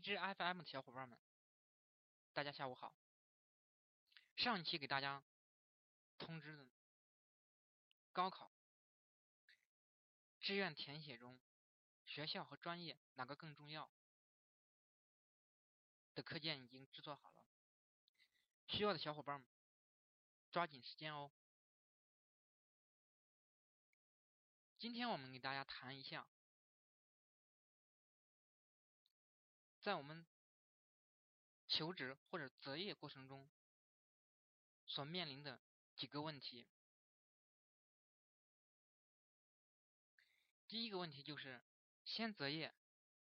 枝 FM 的小伙伴们，大家下午好。上一期给大家通知的高考志愿填写中，学校和专业哪个更重要的课件已经制作好了，需要的小伙伴们抓紧时间哦。今天我们给大家谈一下。在我们求职或者择业过程中所面临的几个问题。第一个问题就是先择业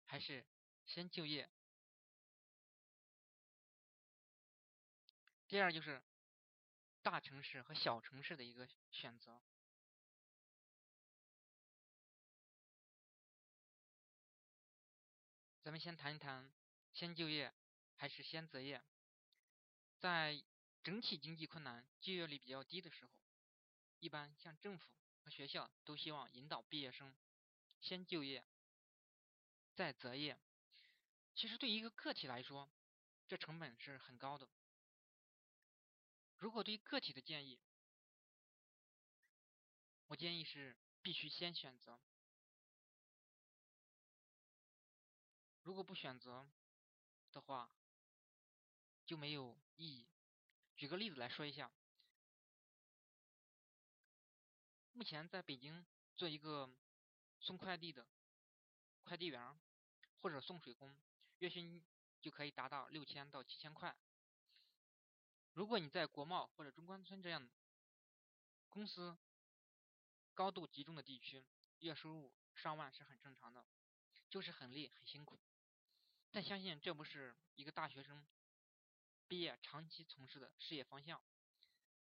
还是先就业？第二就是大城市和小城市的一个选择。咱们先谈一谈，先就业还是先择业？在整体经济困难、就业率比较低的时候，一般像政府和学校都希望引导毕业生先就业，再择业。其实对一个个体来说，这成本是很高的。如果对个体的建议，我建议是必须先选择。如果不选择的话，就没有意义。举个例子来说一下，目前在北京做一个送快递的快递员或者送水工，月薪就可以达到六千到七千块。如果你在国贸或者中关村这样公司高度集中的地区，月收入上万是很正常的，就是很累很辛苦。但相信这不是一个大学生毕业长期从事的事业方向。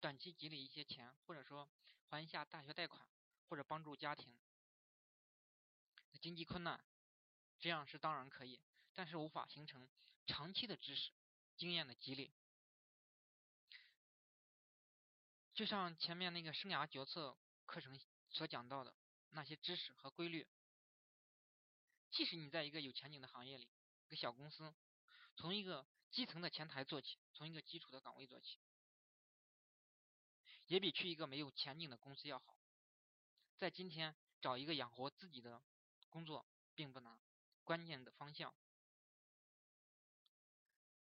短期积累一些钱，或者说还一下大学贷款，或者帮助家庭经济困难，这样是当然可以，但是无法形成长期的知识经验的积累。就像前面那个生涯决策课程所讲到的那些知识和规律，即使你在一个有前景的行业里。一个小公司，从一个基层的前台做起，从一个基础的岗位做起，也比去一个没有前景的公司要好。在今天，找一个养活自己的工作并不难，关键的方向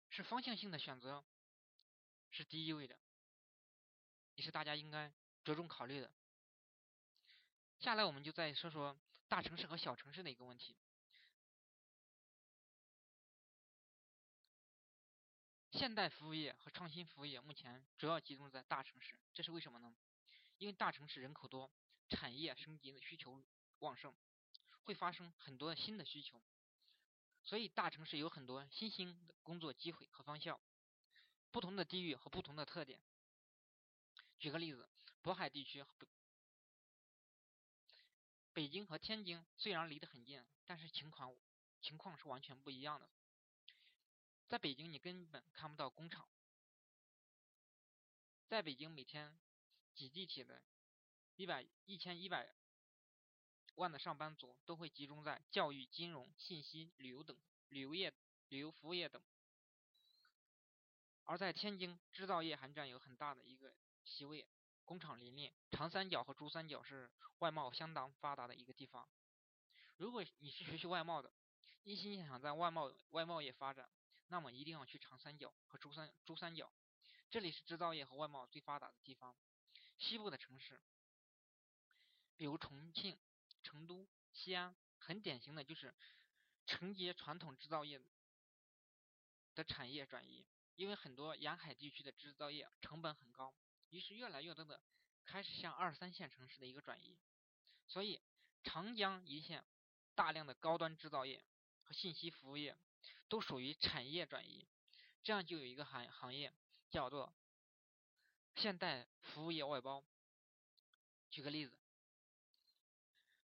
是方向性的选择，是第一位的，也是大家应该着重考虑的。下来，我们就再说说大城市和小城市的一个问题。现代服务业和创新服务业目前主要集中在大城市，这是为什么呢？因为大城市人口多，产业升级的需求旺盛，会发生很多新的需求，所以大城市有很多新兴的工作机会和方向。不同的地域和不同的特点。举个例子，渤海地区，北京和天津虽然离得很近，但是情况情况是完全不一样的。在北京，你根本看不到工厂。在北京，每天挤地铁的一百一千一百万的上班族都会集中在教育、金融、信息、旅游等旅游业、旅游服务业等。而在天津，制造业还占有很大的一个席位，工厂林立。长三角和珠三角是外贸相当发达的一个地方。如果你是学习外贸的，一心想在外贸外贸业发展。那么一定要去长三角和珠三珠三角，这里是制造业和外贸最发达的地方。西部的城市，比如重庆、成都、西安，很典型的就是承接传统制造业的产业转移。因为很多沿海地区的制造业成本很高，于是越来越多的开始向二三线城市的一个转移。所以长江一线大量的高端制造业和信息服务业。都属于产业转移，这样就有一个行行业叫做现代服务业外包。举个例子，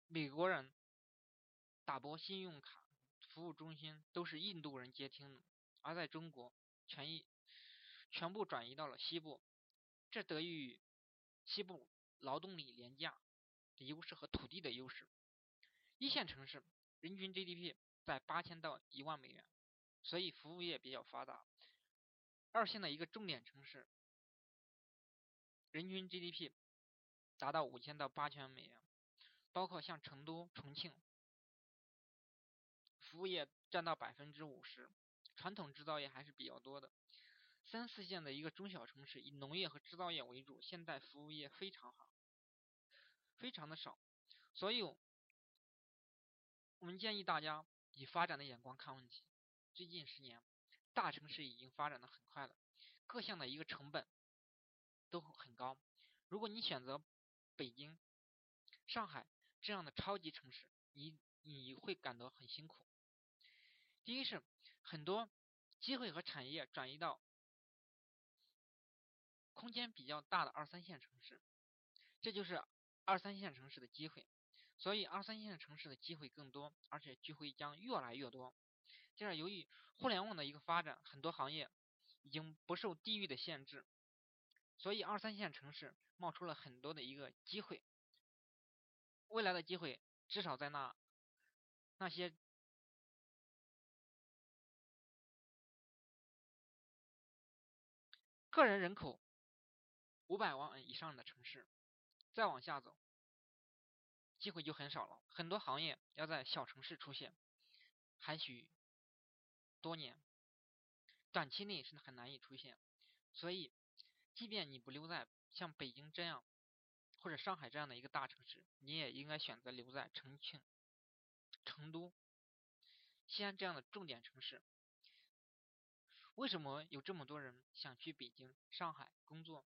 美国人打拨信用卡服务中心都是印度人接听的，而在中国全一全部转移到了西部，这得益于西部劳动力廉价的优势和土地的优势。一线城市人均 GDP 在八千到一万美元。所以服务业比较发达。二线的一个重点城市，人均 GDP 达到五千到八千美元，包括像成都、重庆，服务业占到百分之五十，传统制造业还是比较多的。三四线的一个中小城市，以农业和制造业为主，现代服务业非常好，非常的少。所以，我们建议大家以发展的眼光看问题。最近十年，大城市已经发展的很快了，各项的一个成本都很高。如果你选择北京、上海这样的超级城市，你你会感到很辛苦。第一是很多机会和产业转移到空间比较大的二三线城市，这就是二三线城市的机会。所以，二三线城市的机会更多，而且机会将越来越多。第二，由于互联网的一个发展，很多行业已经不受地域的限制，所以二三线城市冒出了很多的一个机会。未来的机会，至少在那那些个人人口五百万以上的城市，再往下走。机会就很少了，很多行业要在小城市出现，还需多年，短期内是很难以出现。所以，即便你不留在像北京这样或者上海这样的一个大城市，你也应该选择留在重庆、成都、西安这样的重点城市。为什么有这么多人想去北京、上海工作？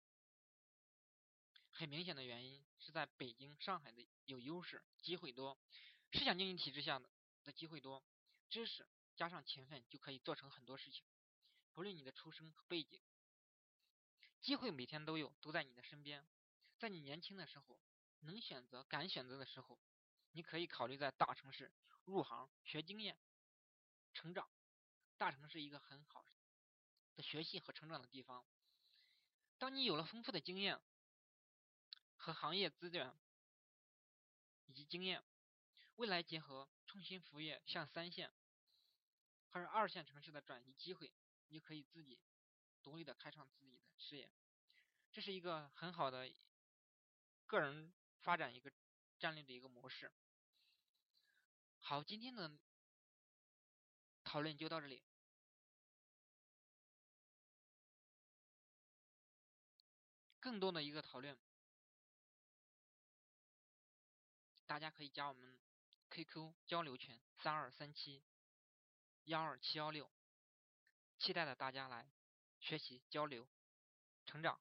很明显的原因是在北京、上海的有优势，机会多，市场经济体制下的的机会多，知识加上勤奋就可以做成很多事情。不论你的出身和背景，机会每天都有，都在你的身边。在你年轻的时候，能选择、敢选择的时候，你可以考虑在大城市入行学经验、成长。大城市一个很好的学习和成长的地方。当你有了丰富的经验。和行业资源以及经验，未来结合创新服务业向三线或者二线城市的转移机会，你可以自己独立的开创自己的事业，这是一个很好的个人发展一个战略的一个模式。好，今天的讨论就到这里，更多的一个讨论。大家可以加我们 qq 交流群三二三七幺二七幺六。期待着大家来学习交流成长。